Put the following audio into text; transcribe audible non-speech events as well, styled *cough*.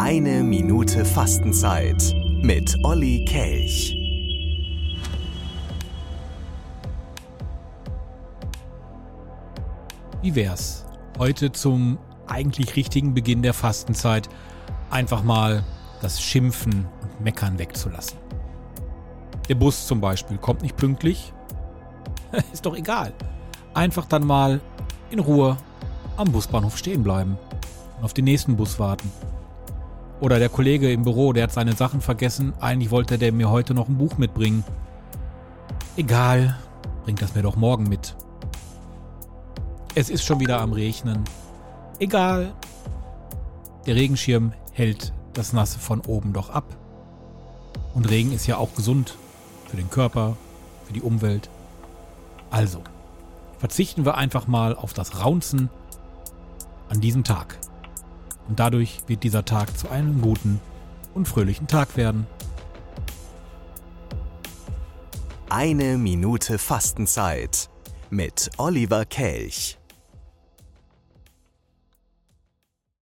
Eine Minute Fastenzeit mit Olli Kelch. Wie wär's? Heute zum eigentlich richtigen Beginn der Fastenzeit einfach mal das Schimpfen und Meckern wegzulassen. Der Bus zum Beispiel kommt nicht pünktlich. *laughs* Ist doch egal. Einfach dann mal in Ruhe am Busbahnhof stehen bleiben und auf den nächsten Bus warten. Oder der Kollege im Büro, der hat seine Sachen vergessen. Eigentlich wollte der mir heute noch ein Buch mitbringen. Egal, bringt das mir doch morgen mit. Es ist schon wieder am Regnen. Egal. Der Regenschirm hält das Nasse von oben doch ab. Und Regen ist ja auch gesund für den Körper, für die Umwelt. Also, verzichten wir einfach mal auf das Raunzen an diesem Tag. Und dadurch wird dieser Tag zu einem guten und fröhlichen Tag werden. Eine Minute Fastenzeit mit Oliver Kelch.